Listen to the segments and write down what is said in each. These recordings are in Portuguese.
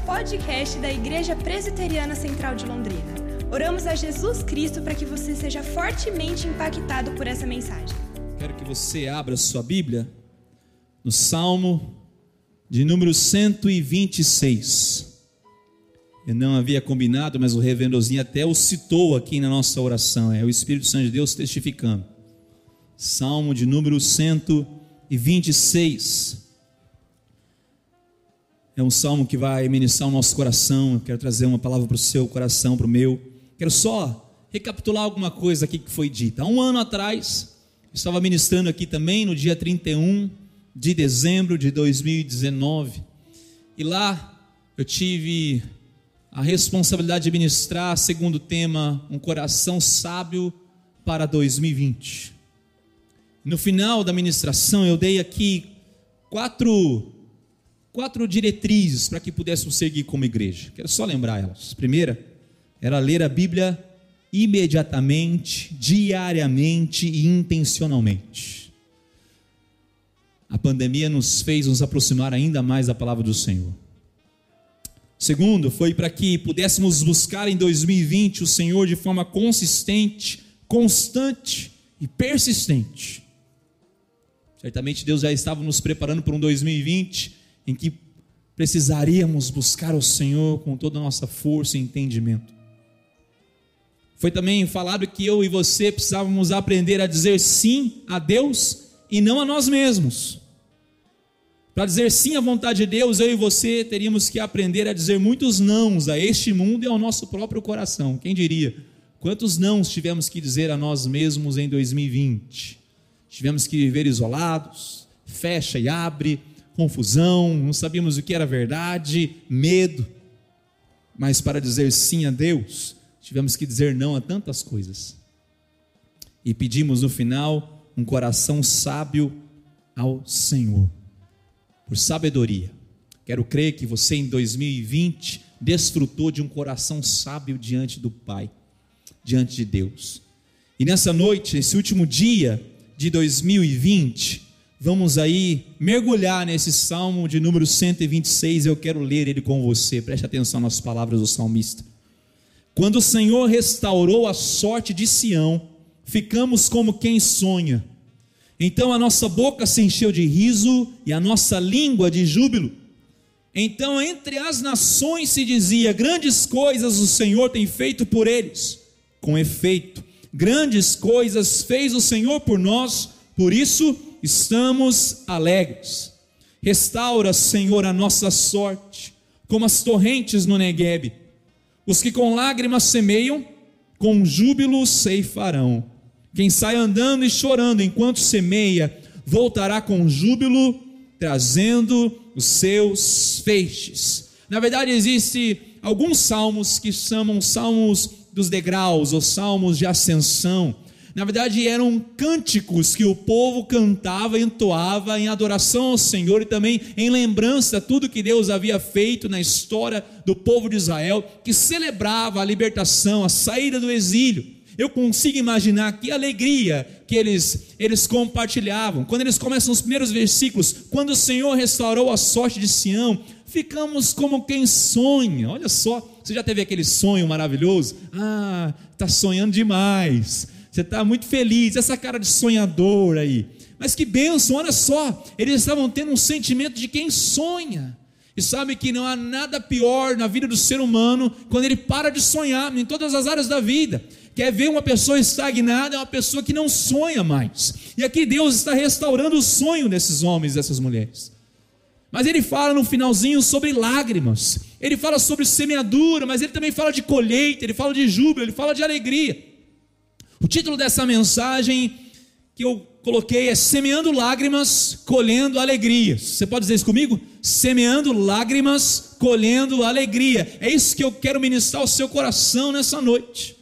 podcast da Igreja Presbiteriana Central de Londrina. Oramos a Jesus Cristo para que você seja fortemente impactado por essa mensagem. Quero que você abra sua Bíblia no Salmo de número 126. Eu não havia combinado, mas o revendozinho até o citou aqui na nossa oração. É o Espírito Santo de Deus testificando. Salmo de número 126. É um salmo que vai ministrar o nosso coração. Eu quero trazer uma palavra para o seu coração, para o meu. Quero só recapitular alguma coisa aqui que foi dita. Há um ano atrás, estava ministrando aqui também, no dia 31 de dezembro de 2019. E lá eu tive a responsabilidade de ministrar, segundo tema, um coração sábio para 2020. No final da ministração, eu dei aqui quatro quatro diretrizes para que pudéssemos seguir como igreja. Quero só lembrar elas. Primeira era ler a Bíblia imediatamente, diariamente e intencionalmente. A pandemia nos fez nos aproximar ainda mais da palavra do Senhor. Segundo, foi para que pudéssemos buscar em 2020 o Senhor de forma consistente, constante e persistente. Certamente Deus já estava nos preparando para um 2020 em que precisaríamos buscar o Senhor com toda a nossa força e entendimento. Foi também falado que eu e você precisávamos aprender a dizer sim a Deus e não a nós mesmos. Para dizer sim à vontade de Deus, eu e você teríamos que aprender a dizer muitos nãos a este mundo e ao nosso próprio coração. Quem diria? Quantos nãos tivemos que dizer a nós mesmos em 2020? Tivemos que viver isolados, fecha e abre, confusão, não sabíamos o que era verdade, medo. Mas para dizer sim a Deus, tivemos que dizer não a tantas coisas. E pedimos no final um coração sábio ao Senhor, por sabedoria. Quero crer que você em 2020 desfrutou de um coração sábio diante do Pai, diante de Deus. E nessa noite, esse último dia de 2020, Vamos aí mergulhar nesse salmo de número 126. Eu quero ler ele com você. Preste atenção nas palavras do salmista. Quando o Senhor restaurou a sorte de Sião, ficamos como quem sonha. Então a nossa boca se encheu de riso e a nossa língua de júbilo. Então entre as nações se dizia: Grandes coisas o Senhor tem feito por eles. Com efeito, grandes coisas fez o Senhor por nós, por isso estamos alegres. Restaura, Senhor, a nossa sorte, como as torrentes no Neguebe. Os que com lágrimas semeiam, com júbilo ceifarão. Quem sai andando e chorando enquanto semeia, voltará com júbilo, trazendo os seus feixes. Na verdade, existe alguns salmos que chamam salmos dos degraus, ou salmos de ascensão na verdade, eram cânticos que o povo cantava, entoava em adoração ao Senhor e também em lembrança de tudo que Deus havia feito na história do povo de Israel, que celebrava a libertação, a saída do exílio. Eu consigo imaginar que alegria que eles, eles compartilhavam. Quando eles começam os primeiros versículos, quando o Senhor restaurou a sorte de Sião, ficamos como quem sonha. Olha só, você já teve aquele sonho maravilhoso? Ah, está sonhando demais você está muito feliz, essa cara de sonhador aí. Mas que bênção, olha só, eles estavam tendo um sentimento de quem sonha. E sabe que não há nada pior na vida do ser humano quando ele para de sonhar em todas as áreas da vida. Quer ver uma pessoa estagnada, é uma pessoa que não sonha mais. E aqui Deus está restaurando o sonho desses homens, dessas mulheres. Mas ele fala no finalzinho sobre lágrimas. Ele fala sobre semeadura, mas ele também fala de colheita, ele fala de júbilo, ele fala de alegria. O título dessa mensagem que eu coloquei é Semeando Lágrimas, Colhendo Alegrias. Você pode dizer isso comigo? Semeando lágrimas, colhendo alegria. É isso que eu quero ministrar ao seu coração nessa noite.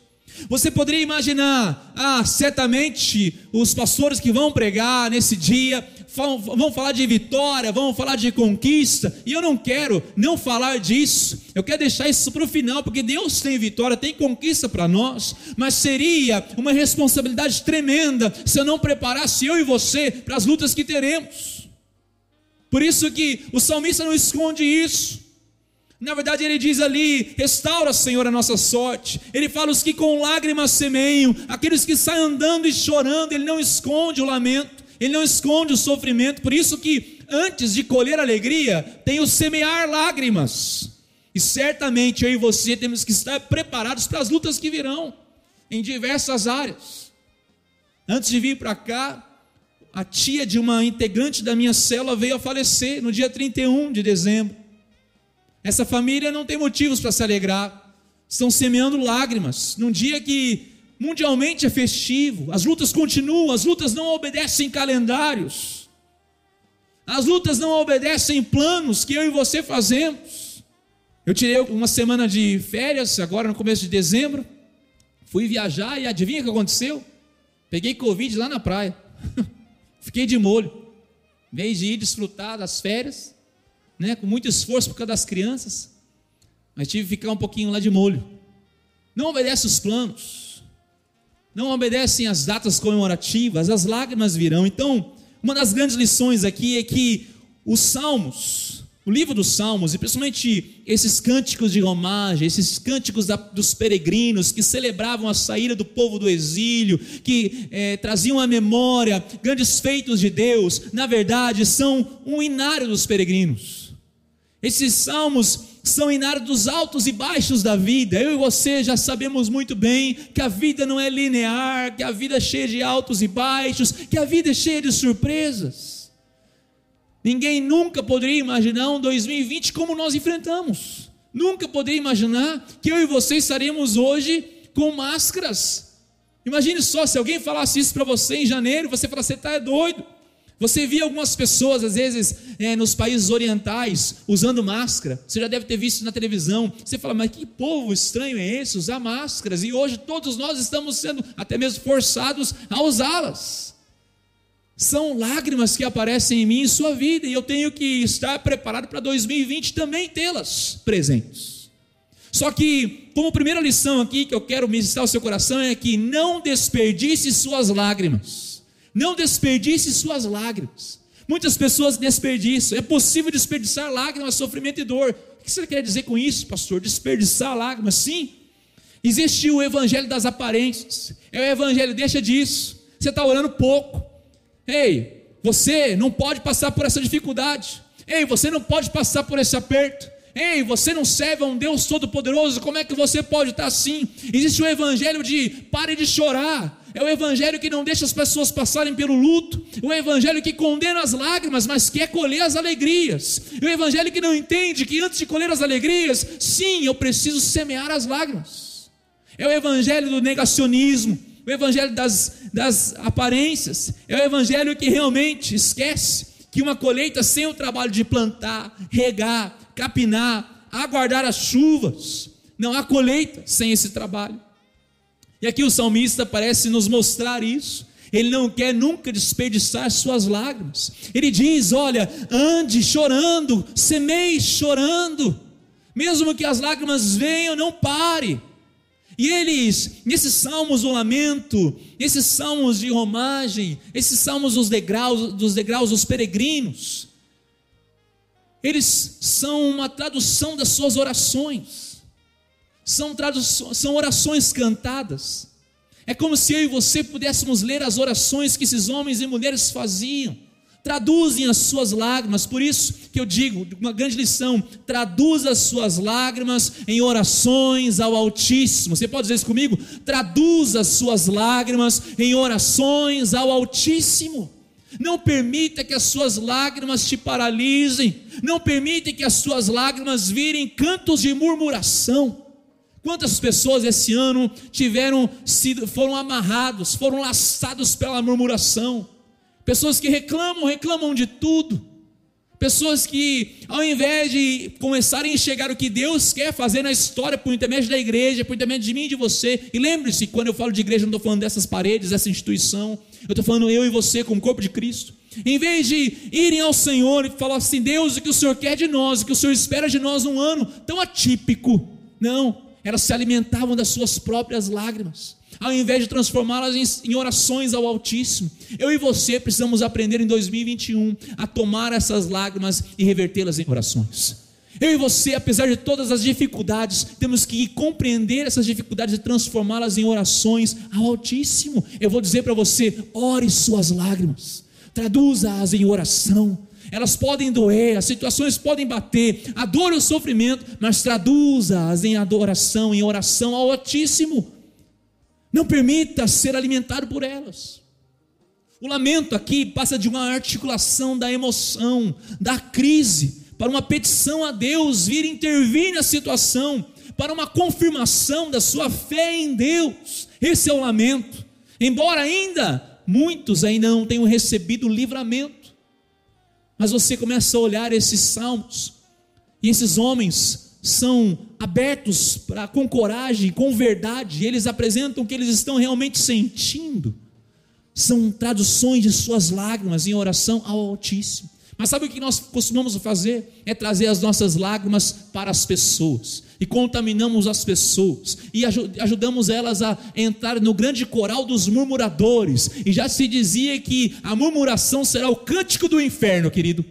Você poderia imaginar, ah, certamente os pastores que vão pregar nesse dia vão falar de vitória, vão falar de conquista, e eu não quero não falar disso, eu quero deixar isso para o final, porque Deus tem vitória, tem conquista para nós, mas seria uma responsabilidade tremenda se eu não preparasse eu e você para as lutas que teremos. Por isso que o salmista não esconde isso. Na verdade, ele diz ali: restaura, Senhor, a nossa sorte. Ele fala: os que com lágrimas semeiam, aqueles que saem andando e chorando, ele não esconde o lamento, ele não esconde o sofrimento. Por isso que antes de colher alegria, tem o semear lágrimas. E certamente eu e você temos que estar preparados para as lutas que virão em diversas áreas. Antes de vir para cá, a tia de uma integrante da minha célula veio a falecer no dia 31 de dezembro. Essa família não tem motivos para se alegrar, estão semeando lágrimas num dia que mundialmente é festivo. As lutas continuam, as lutas não obedecem calendários, as lutas não obedecem planos que eu e você fazemos. Eu tirei uma semana de férias, agora no começo de dezembro, fui viajar e adivinha o que aconteceu? Peguei Covid lá na praia, fiquei de molho, em vez de ir desfrutar das férias, né, com muito esforço por causa das crianças, mas tive que ficar um pouquinho lá de molho. Não obedece os planos, não obedecem as datas comemorativas, as lágrimas virão. Então, uma das grandes lições aqui é que os salmos, o livro dos Salmos, e principalmente esses cânticos de romagem, esses cânticos da, dos peregrinos que celebravam a saída do povo do exílio, que é, traziam à memória grandes feitos de Deus, na verdade são um inário dos peregrinos. Esses salmos são inários dos altos e baixos da vida. Eu e você já sabemos muito bem que a vida não é linear, que a vida é cheia de altos e baixos, que a vida é cheia de surpresas. Ninguém nunca poderia imaginar um 2020 como nós enfrentamos. Nunca poderia imaginar que eu e você estaremos hoje com máscaras. Imagine só se alguém falasse isso para você em janeiro, você falasse: você está doido. Você via algumas pessoas, às vezes, é, nos países orientais, usando máscara. Você já deve ter visto na televisão. Você fala, mas que povo estranho é esse, usar máscaras? E hoje todos nós estamos sendo até mesmo forçados a usá-las. São lágrimas que aparecem em mim e sua vida, e eu tenho que estar preparado para 2020 também tê-las presentes. Só que, como primeira lição aqui que eu quero ministrar ao seu coração é que não desperdice suas lágrimas. Não desperdice suas lágrimas. Muitas pessoas desperdiçam. É possível desperdiçar lágrimas, sofrimento e dor. O que você quer dizer com isso, pastor? Desperdiçar lágrimas? Sim. Existe o evangelho das aparências. É o evangelho, deixa disso. Você está orando pouco. Ei, você não pode passar por essa dificuldade. Ei, você não pode passar por esse aperto. Ei, você não serve a um Deus Todo-Poderoso, como é que você pode estar assim? Existe o evangelho de pare de chorar, é o evangelho que não deixa as pessoas passarem pelo luto, o evangelho que condena as lágrimas, mas quer colher as alegrias, o evangelho que não entende que antes de colher as alegrias, sim, eu preciso semear as lágrimas. É o evangelho do negacionismo, o evangelho das, das aparências, é o evangelho que realmente esquece que uma colheita sem o trabalho de plantar, regar, capinar, aguardar as chuvas, não há colheita sem esse trabalho. E aqui o salmista parece nos mostrar isso. Ele não quer nunca desperdiçar suas lágrimas. Ele diz: Olha, ande chorando, semeie chorando, mesmo que as lágrimas venham, não pare. E eles, nesses salmos do lamento, esses salmos de romagem, esses salmos dos degraus, dos degraus dos peregrinos, eles são uma tradução das suas orações são, são orações cantadas. É como se eu e você pudéssemos ler as orações que esses homens e mulheres faziam. Traduzem as suas lágrimas, por isso que eu digo, uma grande lição: traduza as suas lágrimas em orações ao Altíssimo. Você pode dizer isso comigo? Traduza as suas lágrimas em orações ao Altíssimo. Não permita que as suas lágrimas te paralisem, não permita que as suas lágrimas virem cantos de murmuração. Quantas pessoas esse ano tiveram sido, foram amarrados, foram laçados pela murmuração? Pessoas que reclamam, reclamam de tudo. Pessoas que, ao invés de começarem a enxergar o que Deus quer fazer na história por intermédio da igreja, por intermédio de mim e de você, e lembre-se, quando eu falo de igreja, não estou falando dessas paredes, dessa instituição, eu estou falando eu e você como corpo de Cristo. Em vez de irem ao Senhor e falar assim, Deus, o que o Senhor quer de nós, o que o Senhor espera de nós um ano tão atípico. Não, elas se alimentavam das suas próprias lágrimas, ao invés de transformá-las em, em, orações ao Altíssimo. Eu e você precisamos aprender em 2021 a tomar essas lágrimas e revertê-las em orações. Eu e você, apesar de todas as dificuldades, temos que compreender essas dificuldades e transformá-las em orações ao Altíssimo. Eu vou dizer para você: ore suas lágrimas, traduza-as em oração. Elas podem doer, as situações podem bater, a dor e o sofrimento, mas traduza-as em adoração, em oração ao Altíssimo. Não permita ser alimentado por elas. O lamento aqui passa de uma articulação da emoção, da crise, para uma petição a Deus vir intervir na situação, para uma confirmação da sua fé em Deus. Esse é o lamento. Embora ainda muitos ainda não tenham recebido o livramento, mas você começa a olhar esses salmos e esses homens são abertos para com coragem, com verdade, eles apresentam o que eles estão realmente sentindo. São traduções de suas lágrimas em oração ao Altíssimo. Mas sabe o que nós costumamos fazer? É trazer as nossas lágrimas para as pessoas. E contaminamos as pessoas. E ajudamos elas a entrar no grande coral dos murmuradores. E já se dizia que a murmuração será o cântico do inferno, querido.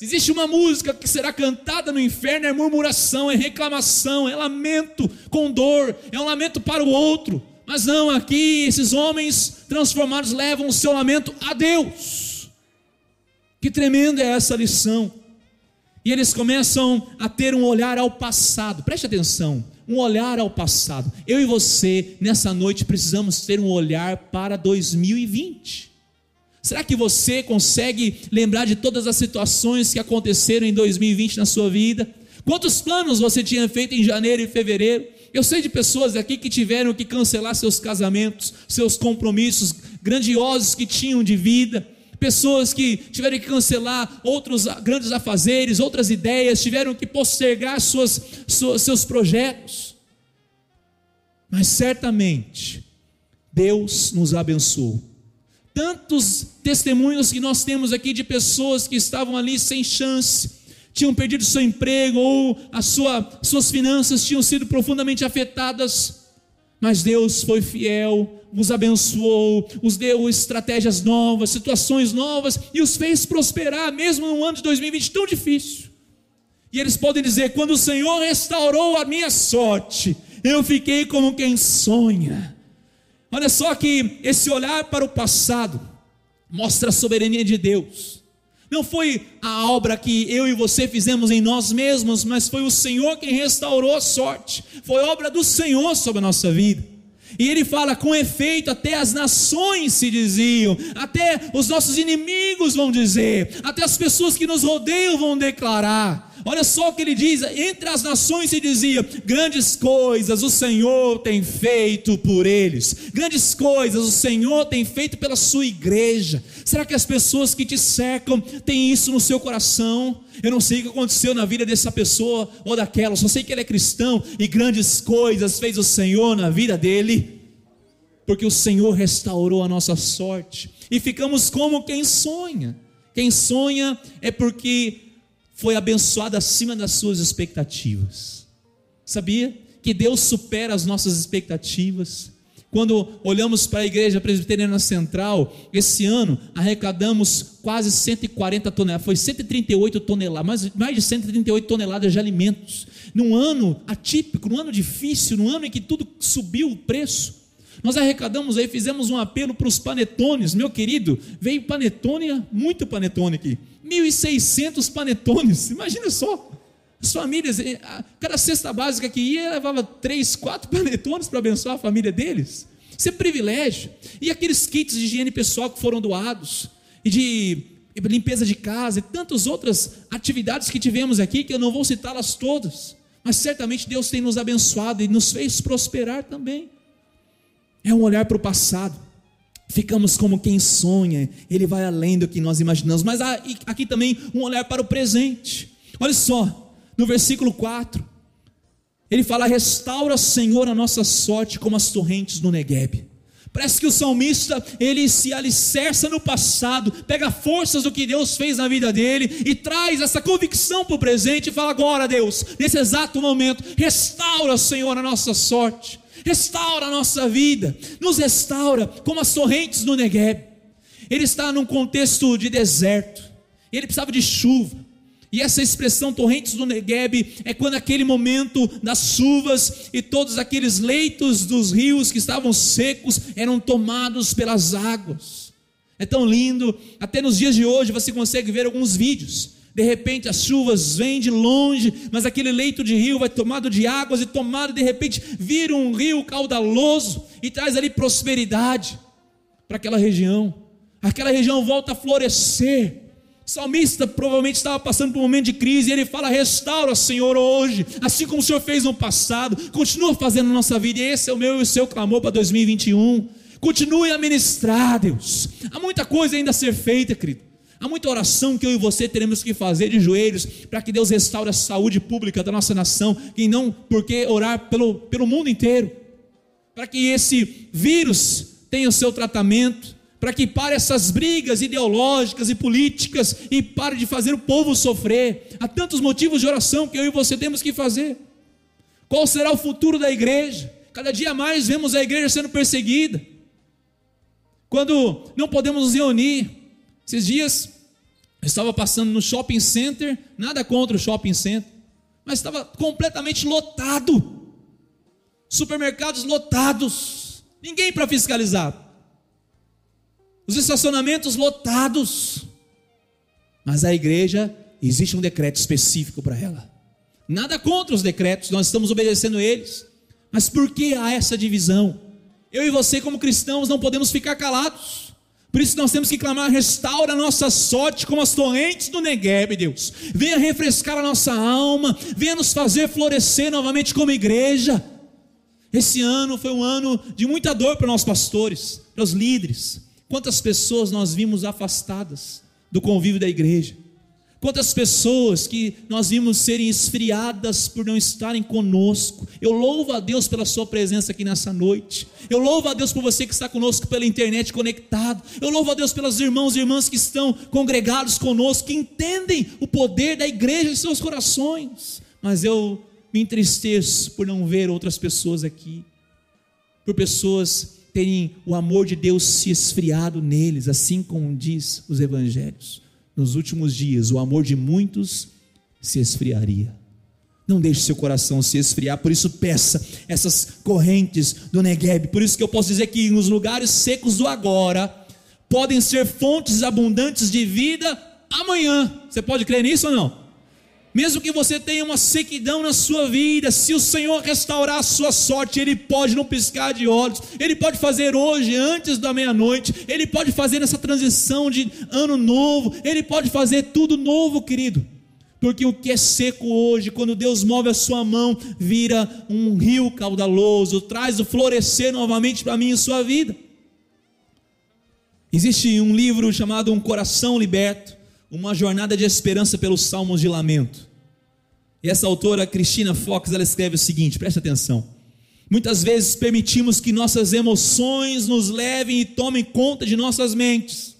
Se existe uma música que será cantada no inferno, é murmuração, é reclamação, é lamento com dor, é um lamento para o outro. Mas não, aqui esses homens transformados levam o seu lamento a Deus. Que tremenda é essa lição. E eles começam a ter um olhar ao passado. Preste atenção, um olhar ao passado. Eu e você nessa noite precisamos ter um olhar para 2020. Será que você consegue lembrar de todas as situações que aconteceram em 2020 na sua vida? Quantos planos você tinha feito em janeiro e fevereiro? Eu sei de pessoas aqui que tiveram que cancelar seus casamentos, seus compromissos grandiosos que tinham de vida pessoas que tiveram que cancelar outros grandes afazeres, outras ideias, tiveram que postergar suas, suas, seus projetos. Mas certamente, Deus nos abençoou. Tantos testemunhos que nós temos aqui de pessoas que estavam ali sem chance, tinham perdido seu emprego ou as sua, suas finanças tinham sido profundamente afetadas, mas Deus foi fiel os abençoou, os deu estratégias novas, situações novas e os fez prosperar, mesmo num ano de 2020 tão difícil. E eles podem dizer: quando o Senhor restaurou a minha sorte, eu fiquei como quem sonha. Olha só que esse olhar para o passado mostra a soberania de Deus. Não foi a obra que eu e você fizemos em nós mesmos, mas foi o Senhor quem restaurou a sorte. Foi obra do Senhor sobre a nossa vida. E ele fala: com efeito, até as nações se diziam, até os nossos inimigos vão dizer, até as pessoas que nos rodeiam vão declarar. Olha só o que ele diz: entre as nações se dizia, grandes coisas o Senhor tem feito por eles, grandes coisas o Senhor tem feito pela sua igreja. Será que as pessoas que te cercam têm isso no seu coração? Eu não sei o que aconteceu na vida dessa pessoa ou daquela, só sei que ele é cristão e grandes coisas fez o Senhor na vida dele, porque o Senhor restaurou a nossa sorte e ficamos como quem sonha. Quem sonha é porque foi abençoado acima das suas expectativas. Sabia que Deus supera as nossas expectativas? Quando olhamos para a Igreja Presbiteriana Central, esse ano arrecadamos quase 140 toneladas, foi 138 toneladas, mais, mais de 138 toneladas de alimentos. Num ano atípico, num ano difícil, num ano em que tudo subiu o preço. Nós arrecadamos aí, fizemos um apelo para os panetones, meu querido, veio panetone, muito panetone aqui. 1.600 panetones, imagina só. As famílias, eh, cada cesta básica que ia levava três, quatro panetones para abençoar a família deles. Isso é privilégio. E aqueles kits de higiene pessoal que foram doados, e de limpeza de casa, e tantas outras atividades que tivemos aqui, que eu não vou citá-las todas. Mas certamente Deus tem nos abençoado e nos fez prosperar também. É um olhar para o passado. Ficamos como quem sonha, ele vai além do que nós imaginamos. Mas há aqui também um olhar para o presente. Olha só, no versículo 4, ele fala: Restaura, Senhor, a nossa sorte como as torrentes no Negueb. Parece que o salmista ele se alicerça no passado, pega forças do que Deus fez na vida dele e traz essa convicção para o presente e fala: agora, Deus, nesse exato momento, restaura, Senhor, a nossa sorte restaura a nossa vida, nos restaura como as torrentes do Negueb. Ele está num contexto de deserto, ele precisava de chuva, E essa expressão torrentes do Negueb é quando aquele momento das chuvas e todos aqueles leitos dos rios que estavam secos eram tomados pelas águas. É tão lindo, até nos dias de hoje você consegue ver alguns vídeos. De repente as chuvas vêm de longe, mas aquele leito de rio vai tomado de águas e tomado de repente vira um rio caudaloso e traz ali prosperidade para aquela região. Aquela região volta a florescer o salmista provavelmente estava passando por um momento de crise e ele fala: Restaura, Senhor, hoje, assim como o Senhor fez no passado, continua fazendo nossa vida, e esse é o meu e o seu clamor para 2021. Continue a ministrar, Deus. Há muita coisa ainda a ser feita, querido. Há muita oração que eu e você teremos que fazer de joelhos para que Deus restaure a saúde pública da nossa nação, e não porque orar pelo, pelo mundo inteiro, para que esse vírus tenha o seu tratamento, para que pare essas brigas ideológicas e políticas e pare de fazer o povo sofrer. Há tantos motivos de oração que eu e você temos que fazer. Qual será o futuro da igreja? Cada dia mais vemos a igreja sendo perseguida. Quando não podemos nos reunir. Esses dias eu estava passando no shopping center, nada contra o shopping center, mas estava completamente lotado. Supermercados lotados. Ninguém para fiscalizar os estacionamentos lotados. Mas a igreja, existe um decreto específico para ela. Nada contra os decretos, nós estamos obedecendo eles. Mas por que há essa divisão? Eu e você, como cristãos, não podemos ficar calados. Por isso nós temos que clamar: restaura a nossa sorte como as torrentes do Negueb, Deus. Venha refrescar a nossa alma, venha nos fazer florescer novamente como igreja. Esse ano foi um ano de muita dor para nós pastores, para os líderes. Quantas pessoas nós vimos afastadas do convívio da igreja? Quantas pessoas que nós vimos serem esfriadas por não estarem conosco. Eu louvo a Deus pela sua presença aqui nessa noite. Eu louvo a Deus por você que está conosco pela internet conectado. Eu louvo a Deus pelos irmãos e irmãs que estão congregados conosco, que entendem o poder da igreja em seus corações. Mas eu me entristeço por não ver outras pessoas aqui. Por pessoas terem o amor de Deus se esfriado neles, assim como diz os evangelhos. Nos últimos dias, o amor de muitos se esfriaria. Não deixe seu coração se esfriar, por isso peça essas correntes do Negueb. Por isso que eu posso dizer que nos lugares secos do agora podem ser fontes abundantes de vida amanhã. Você pode crer nisso ou não? Mesmo que você tenha uma sequidão na sua vida, se o Senhor restaurar a sua sorte, Ele pode não piscar de olhos, Ele pode fazer hoje, antes da meia-noite, Ele pode fazer nessa transição de ano novo, Ele pode fazer tudo novo, querido. Porque o que é seco hoje, quando Deus move a sua mão, vira um rio caudaloso, traz o florescer novamente para mim e sua vida. Existe um livro chamado Um Coração Liberto uma jornada de esperança pelos salmos de lamento. E essa autora, Cristina Fox, ela escreve o seguinte: preste atenção. Muitas vezes permitimos que nossas emoções nos levem e tomem conta de nossas mentes.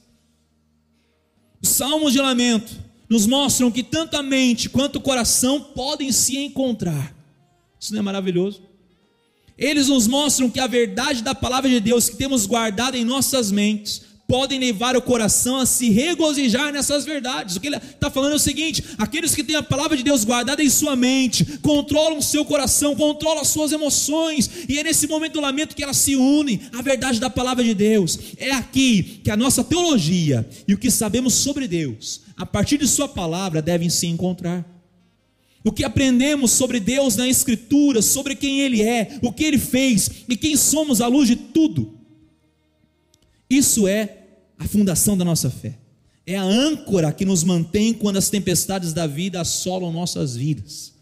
Os salmos de lamento nos mostram que tanto a mente quanto o coração podem se encontrar. Isso não é maravilhoso? Eles nos mostram que a verdade da palavra de Deus que temos guardada em nossas mentes podem levar o coração a se regozijar nessas verdades. O que ele está falando é o seguinte: aqueles que têm a palavra de Deus guardada em sua mente, controlam o seu coração, controlam as suas emoções, e é nesse momento do lamento que elas se unem à verdade da palavra de Deus. É aqui que a nossa teologia e o que sabemos sobre Deus, a partir de Sua palavra, devem se encontrar. O que aprendemos sobre Deus na Escritura, sobre quem Ele é, o que Ele fez e quem somos à luz de tudo. Isso é a fundação da nossa fé. É a âncora que nos mantém quando as tempestades da vida assolam nossas vidas.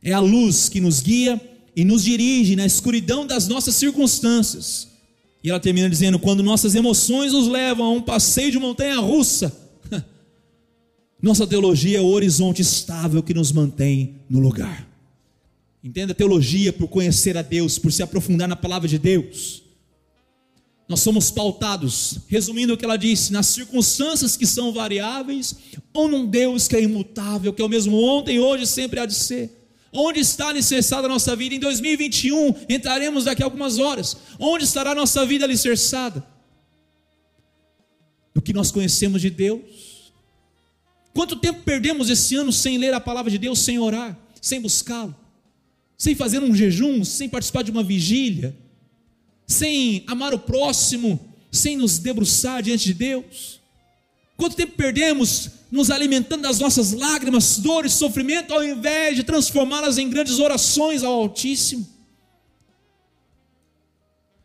É a luz que nos guia e nos dirige na escuridão das nossas circunstâncias. E ela termina dizendo: quando nossas emoções nos levam a um passeio de montanha russa, nossa teologia é o horizonte estável que nos mantém no lugar. Entenda a teologia por conhecer a Deus, por se aprofundar na palavra de Deus. Nós somos pautados, resumindo o que ela disse, nas circunstâncias que são variáveis, ou num Deus que é imutável, que é o mesmo ontem, hoje, sempre há de ser. Onde está alicerçada a nossa vida? Em 2021, entraremos daqui a algumas horas. Onde estará a nossa vida alicerçada? No que nós conhecemos de Deus. Quanto tempo perdemos esse ano sem ler a palavra de Deus, sem orar, sem buscá-lo, sem fazer um jejum, sem participar de uma vigília, sem amar o próximo, sem nos debruçar diante de Deus? Quanto tempo perdemos nos alimentando das nossas lágrimas, dores, sofrimento, ao invés de transformá-las em grandes orações ao Altíssimo?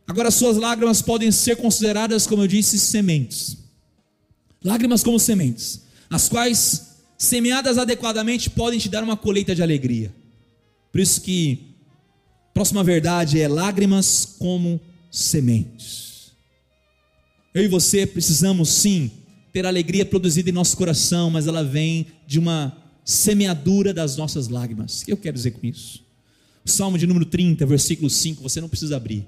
Agora, suas lágrimas podem ser consideradas, como eu disse, sementes. Lágrimas como sementes, as quais, semeadas adequadamente, podem te dar uma colheita de alegria. Por isso que próxima verdade é lágrimas como sementes. Eu e você precisamos sim ter alegria produzida em nosso coração, mas ela vem de uma semeadura das nossas lágrimas. O que eu quero dizer com isso? O Salmo de número 30, versículo 5, você não precisa abrir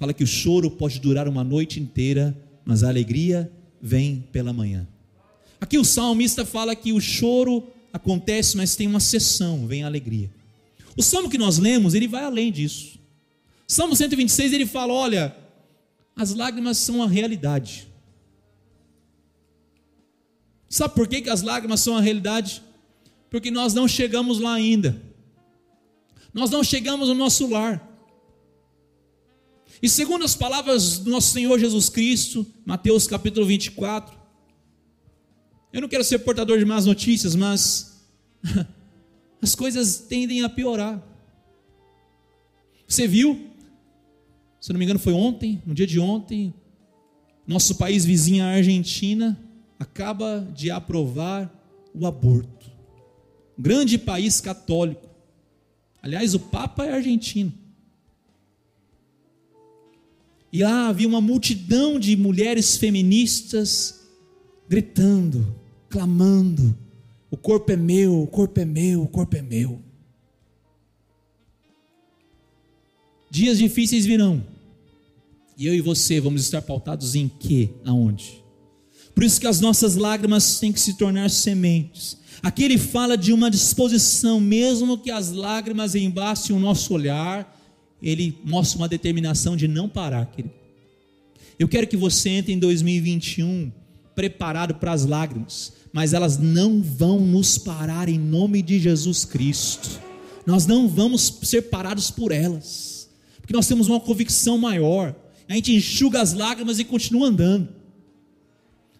fala que o choro pode durar uma noite inteira, mas a alegria vem pela manhã. Aqui o salmista fala que o choro acontece, mas tem uma sessão, vem a alegria. O salmo que nós lemos, ele vai além disso. Salmo 126, ele fala: olha, as lágrimas são a realidade. Sabe por que, que as lágrimas são a realidade? Porque nós não chegamos lá ainda. Nós não chegamos no nosso lar. E segundo as palavras do nosso Senhor Jesus Cristo, Mateus capítulo 24, eu não quero ser portador de más notícias, mas as coisas tendem a piorar. Você viu? Se não me engano, foi ontem, no dia de ontem, nosso país vizinho, a Argentina, acaba de aprovar o aborto. grande país católico. Aliás, o Papa é argentino. E lá havia uma multidão de mulheres feministas gritando, clamando: o corpo é meu, o corpo é meu, o corpo é meu. Dias difíceis virão. E eu e você vamos estar pautados em quê? Aonde? Por isso que as nossas lágrimas têm que se tornar sementes. Aqui ele fala de uma disposição, mesmo que as lágrimas embassem o nosso olhar, ele mostra uma determinação de não parar, querido. Eu quero que você entre em 2021 preparado para as lágrimas, mas elas não vão nos parar em nome de Jesus Cristo. Nós não vamos ser parados por elas, porque nós temos uma convicção maior. A gente enxuga as lágrimas e continua andando.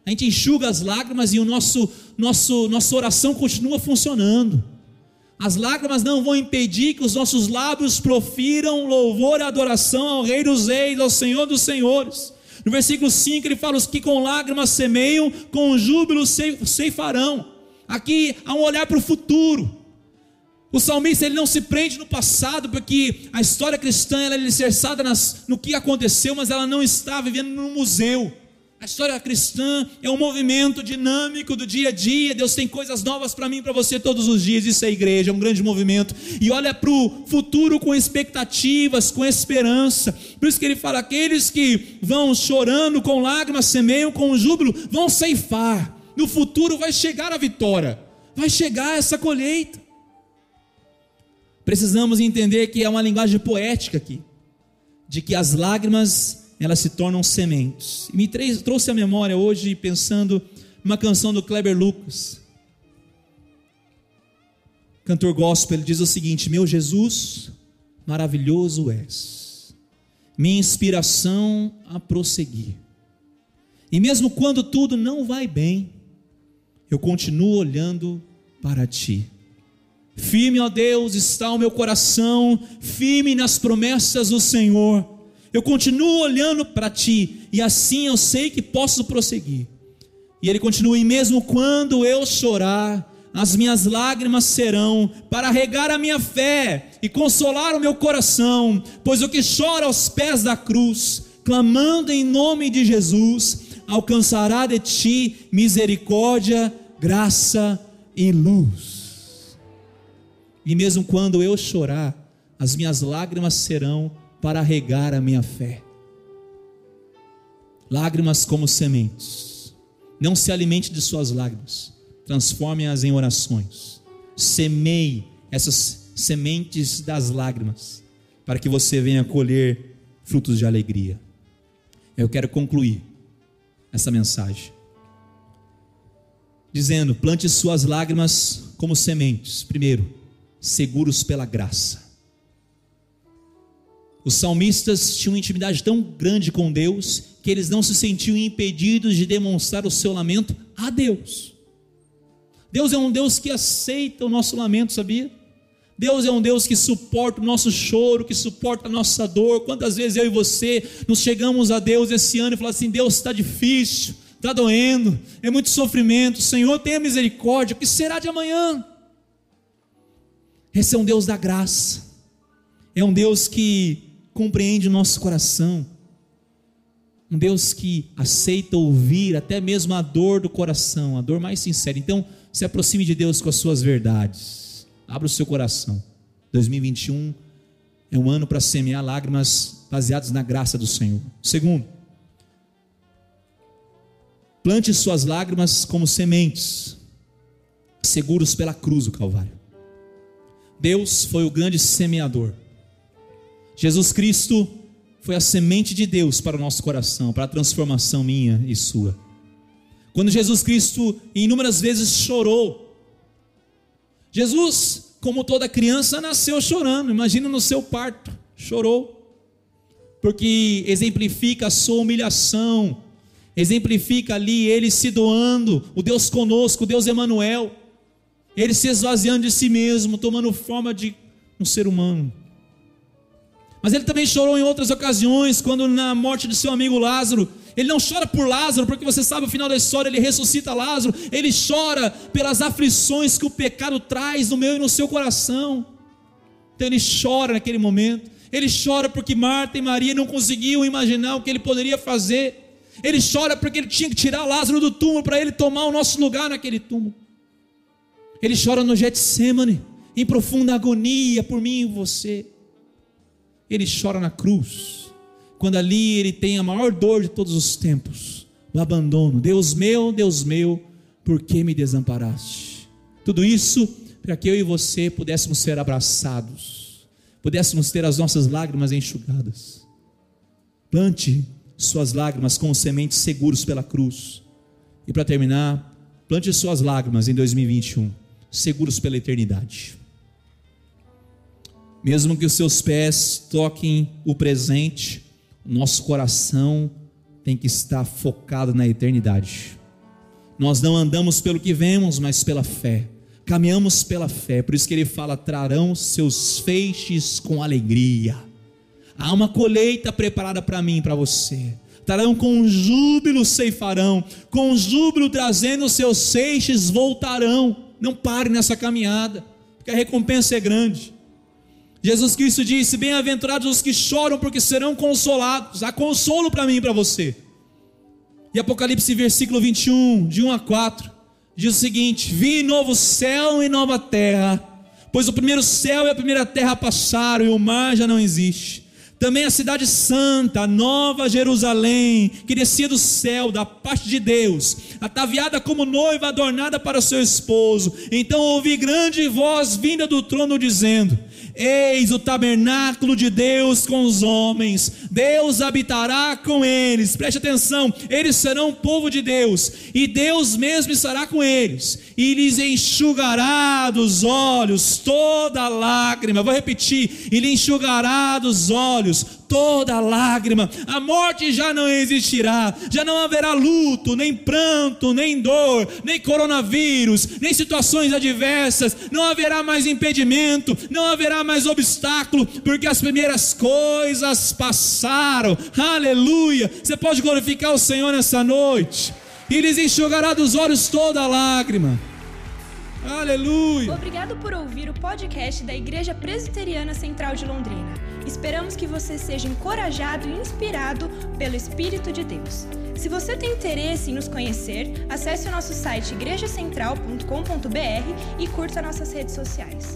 A gente enxuga as lágrimas e o nosso, nosso, nossa oração continua funcionando. As lágrimas não vão impedir que os nossos lábios profiram louvor e adoração ao Rei dos Reis, ao Senhor dos Senhores. No versículo 5 ele fala: os que com lágrimas semeiam, com júbilo ceifarão. Aqui há um olhar para o futuro. O salmista ele não se prende no passado, porque a história cristã ela é alicerçada nas, no que aconteceu, mas ela não está vivendo no museu. A história cristã é um movimento dinâmico do dia a dia. Deus tem coisas novas para mim para você todos os dias. Isso é igreja, é um grande movimento. E olha para o futuro com expectativas, com esperança. Por isso que ele fala: aqueles que vão chorando com lágrimas, semeiam com júbilo, vão ceifar. No futuro vai chegar a vitória, vai chegar essa colheita. Precisamos entender que é uma linguagem poética aqui, de que as lágrimas elas se tornam sementes. E me trouxe a memória hoje pensando numa canção do Kleber Lucas. Cantor gospel, ele diz o seguinte: Meu Jesus, maravilhoso és, minha inspiração a prosseguir. E mesmo quando tudo não vai bem, eu continuo olhando para ti. Firme, ó Deus, está o meu coração, firme nas promessas do Senhor eu continuo olhando para ti, e assim eu sei que posso prosseguir. E ele continua: e mesmo quando eu chorar, as minhas lágrimas serão para regar a minha fé e consolar o meu coração, pois o que chora aos pés da cruz, clamando em nome de Jesus, alcançará de ti misericórdia, graça e luz. E mesmo quando eu chorar, as minhas lágrimas serão para regar a minha fé. Lágrimas como sementes. Não se alimente de suas lágrimas. Transforme-as em orações. Semeie essas sementes das lágrimas para que você venha colher frutos de alegria. Eu quero concluir essa mensagem dizendo: plante suas lágrimas como sementes. Primeiro, seguros pela graça. Os salmistas tinham intimidade tão grande com Deus que eles não se sentiam impedidos de demonstrar o seu lamento a Deus. Deus é um Deus que aceita o nosso lamento, sabia? Deus é um Deus que suporta o nosso choro, que suporta a nossa dor. Quantas vezes eu e você nos chegamos a Deus esse ano e falamos assim: Deus está difícil, está doendo, é muito sofrimento. Senhor, tenha misericórdia. O que será de amanhã? Esse é um Deus da graça, é um Deus que compreende o nosso coração, um Deus que aceita ouvir até mesmo a dor do coração, a dor mais sincera. Então, se aproxime de Deus com as suas verdades, abra o seu coração. 2021 é um ano para semear lágrimas baseadas na graça do Senhor. Segundo, plante suas lágrimas como sementes, seguros pela cruz do Calvário. Deus foi o grande semeador. Jesus Cristo foi a semente de Deus para o nosso coração, para a transformação minha e sua. Quando Jesus Cristo inúmeras vezes chorou, Jesus, como toda criança, nasceu chorando. Imagina no seu parto, chorou, porque exemplifica a sua humilhação, exemplifica ali ele se doando, o Deus conosco, o Deus Emanuel ele se esvaziando de si mesmo, tomando forma de um ser humano. Mas ele também chorou em outras ocasiões, quando na morte de seu amigo Lázaro, ele não chora por Lázaro, porque você sabe o final da história, ele ressuscita Lázaro, ele chora pelas aflições que o pecado traz no meu e no seu coração. Então ele chora naquele momento. Ele chora porque Marta e Maria não conseguiam imaginar o que ele poderia fazer. Ele chora porque ele tinha que tirar Lázaro do túmulo para ele tomar o nosso lugar naquele túmulo. Ele chora no Getsemane, em profunda agonia por mim e você. Ele chora na cruz, quando ali ele tem a maior dor de todos os tempos, o abandono. Deus meu, Deus meu, por que me desamparaste? Tudo isso para que eu e você pudéssemos ser abraçados, pudéssemos ter as nossas lágrimas enxugadas. Plante suas lágrimas como sementes seguros pela cruz. E para terminar, plante suas lágrimas em 2021 seguros pela eternidade. Mesmo que os seus pés toquem o presente, nosso coração tem que estar focado na eternidade. Nós não andamos pelo que vemos, mas pela fé. Caminhamos pela fé, por isso que ele fala: trarão seus feixes com alegria. Há uma colheita preparada para mim e para você. Trarão com júbilo ceifarão, com júbilo trazendo seus feixes voltarão não pare nessa caminhada, porque a recompensa é grande. Jesus Cristo disse: Bem-aventurados os que choram, porque serão consolados. Há consolo para mim e para você. E Apocalipse, versículo 21, de 1 a 4, diz o seguinte: Vi novo céu e nova terra, pois o primeiro céu e a primeira terra passaram e o mar já não existe. Também a cidade santa, a nova Jerusalém, que descia do céu, da parte de Deus, ataviada como noiva adornada para o seu esposo. Então ouvi grande voz vinda do trono dizendo: Eis o tabernáculo de Deus com os homens, Deus habitará com eles. Preste atenção, eles serão povo de Deus, e Deus mesmo estará com eles, e lhes enxugará dos olhos toda lágrima. Vou repetir: e lhe enxugará dos olhos toda lágrima, a morte já não existirá, já não haverá luto, nem pranto, nem dor, nem coronavírus, nem situações adversas, não haverá mais impedimento, não haverá mais obstáculo, porque as primeiras coisas passaram, aleluia. Você pode glorificar o Senhor nessa noite, e enxugará dos olhos toda lágrima. Aleluia! Obrigado por ouvir o podcast da Igreja Presbiteriana Central de Londrina. Esperamos que você seja encorajado e inspirado pelo Espírito de Deus. Se você tem interesse em nos conhecer, acesse o nosso site igrejacentral.com.br e curta nossas redes sociais.